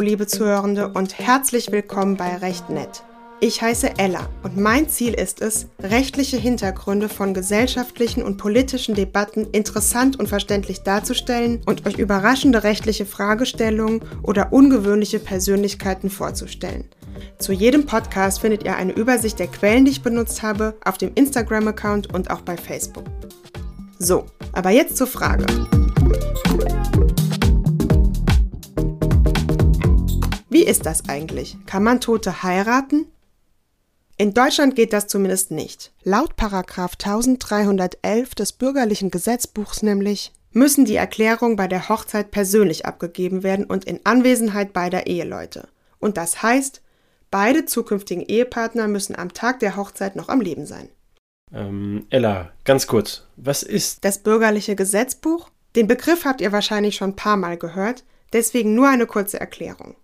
liebe Zuhörende, und herzlich willkommen bei Recht Nett. Ich heiße Ella und mein Ziel ist es, rechtliche Hintergründe von gesellschaftlichen und politischen Debatten interessant und verständlich darzustellen und euch überraschende rechtliche Fragestellungen oder ungewöhnliche Persönlichkeiten vorzustellen. Zu jedem Podcast findet ihr eine Übersicht der Quellen, die ich benutzt habe, auf dem Instagram-Account und auch bei Facebook. So, aber jetzt zur Frage. Wie ist das eigentlich? Kann man Tote heiraten? In Deutschland geht das zumindest nicht. Laut Paragraf 1311 des bürgerlichen Gesetzbuchs nämlich müssen die Erklärungen bei der Hochzeit persönlich abgegeben werden und in Anwesenheit beider Eheleute. Und das heißt, beide zukünftigen Ehepartner müssen am Tag der Hochzeit noch am Leben sein. Ähm, Ella, ganz kurz, was ist das bürgerliche Gesetzbuch? Den Begriff habt ihr wahrscheinlich schon ein paar Mal gehört, deswegen nur eine kurze Erklärung.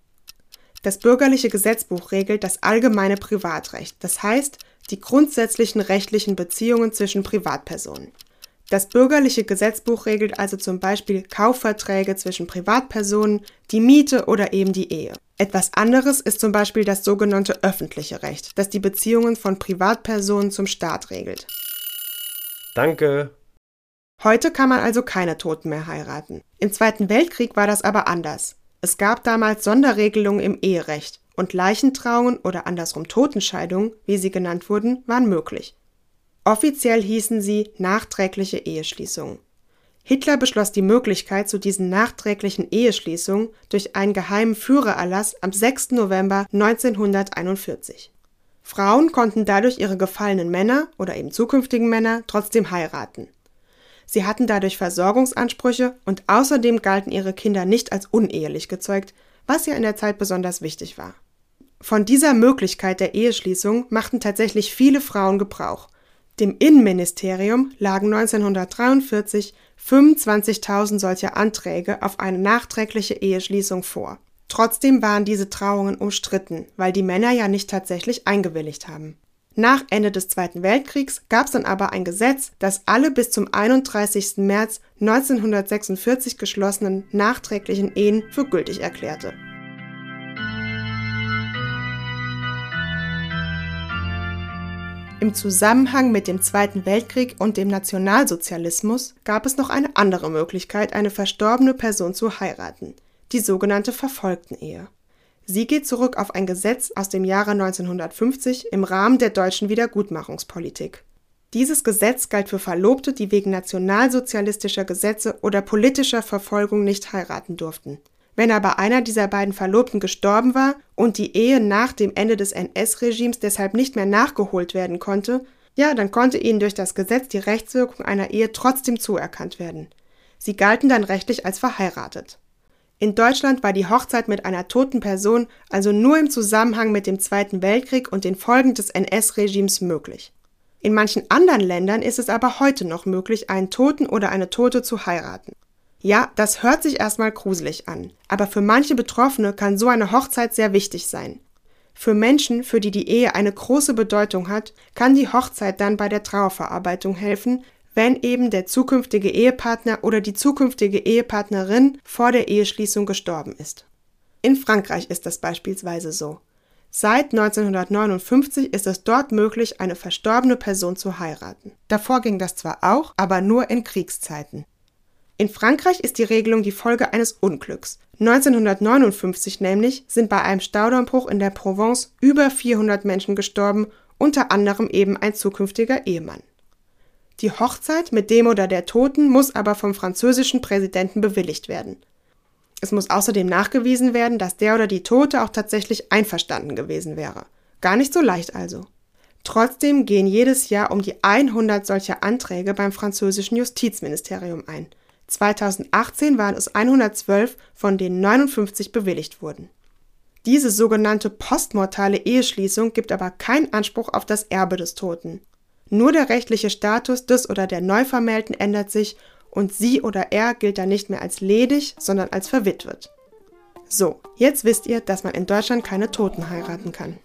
Das bürgerliche Gesetzbuch regelt das allgemeine Privatrecht, das heißt die grundsätzlichen rechtlichen Beziehungen zwischen Privatpersonen. Das bürgerliche Gesetzbuch regelt also zum Beispiel Kaufverträge zwischen Privatpersonen, die Miete oder eben die Ehe. Etwas anderes ist zum Beispiel das sogenannte öffentliche Recht, das die Beziehungen von Privatpersonen zum Staat regelt. Danke. Heute kann man also keine Toten mehr heiraten. Im Zweiten Weltkrieg war das aber anders. Es gab damals Sonderregelungen im Eherecht und Leichentrauungen oder andersrum Totenscheidungen, wie sie genannt wurden, waren möglich. Offiziell hießen sie nachträgliche Eheschließungen. Hitler beschloss die Möglichkeit zu diesen nachträglichen Eheschließungen durch einen geheimen Führererlass am 6. November 1941. Frauen konnten dadurch ihre gefallenen Männer oder eben zukünftigen Männer trotzdem heiraten. Sie hatten dadurch Versorgungsansprüche und außerdem galten ihre Kinder nicht als unehelich gezeugt, was ja in der Zeit besonders wichtig war. Von dieser Möglichkeit der Eheschließung machten tatsächlich viele Frauen Gebrauch. Dem Innenministerium lagen 1943 25.000 solcher Anträge auf eine nachträgliche Eheschließung vor. Trotzdem waren diese Trauungen umstritten, weil die Männer ja nicht tatsächlich eingewilligt haben. Nach Ende des Zweiten Weltkriegs gab es dann aber ein Gesetz, das alle bis zum 31. März 1946 geschlossenen nachträglichen Ehen für gültig erklärte. Im Zusammenhang mit dem Zweiten Weltkrieg und dem Nationalsozialismus gab es noch eine andere Möglichkeit, eine verstorbene Person zu heiraten, die sogenannte Verfolgtenehe. Sie geht zurück auf ein Gesetz aus dem Jahre 1950 im Rahmen der deutschen Wiedergutmachungspolitik. Dieses Gesetz galt für Verlobte, die wegen nationalsozialistischer Gesetze oder politischer Verfolgung nicht heiraten durften. Wenn aber einer dieser beiden Verlobten gestorben war und die Ehe nach dem Ende des NS-Regimes deshalb nicht mehr nachgeholt werden konnte, ja, dann konnte ihnen durch das Gesetz die Rechtswirkung einer Ehe trotzdem zuerkannt werden. Sie galten dann rechtlich als verheiratet. In Deutschland war die Hochzeit mit einer toten Person also nur im Zusammenhang mit dem Zweiten Weltkrieg und den Folgen des NS-Regimes möglich. In manchen anderen Ländern ist es aber heute noch möglich, einen Toten oder eine Tote zu heiraten. Ja, das hört sich erstmal gruselig an, aber für manche Betroffene kann so eine Hochzeit sehr wichtig sein. Für Menschen, für die die Ehe eine große Bedeutung hat, kann die Hochzeit dann bei der Trauerverarbeitung helfen, wenn eben der zukünftige Ehepartner oder die zukünftige Ehepartnerin vor der Eheschließung gestorben ist. In Frankreich ist das beispielsweise so. Seit 1959 ist es dort möglich, eine verstorbene Person zu heiraten. Davor ging das zwar auch, aber nur in Kriegszeiten. In Frankreich ist die Regelung die Folge eines Unglücks. 1959 nämlich sind bei einem Staudammbruch in der Provence über 400 Menschen gestorben, unter anderem eben ein zukünftiger Ehemann. Die Hochzeit mit dem oder der Toten muss aber vom französischen Präsidenten bewilligt werden. Es muss außerdem nachgewiesen werden, dass der oder die Tote auch tatsächlich einverstanden gewesen wäre. Gar nicht so leicht also. Trotzdem gehen jedes Jahr um die 100 solcher Anträge beim französischen Justizministerium ein. 2018 waren es 112, von denen 59 bewilligt wurden. Diese sogenannte postmortale Eheschließung gibt aber keinen Anspruch auf das Erbe des Toten. Nur der rechtliche Status des oder der Neuvermählten ändert sich und sie oder er gilt dann nicht mehr als ledig, sondern als verwitwet. So, jetzt wisst ihr, dass man in Deutschland keine Toten heiraten kann.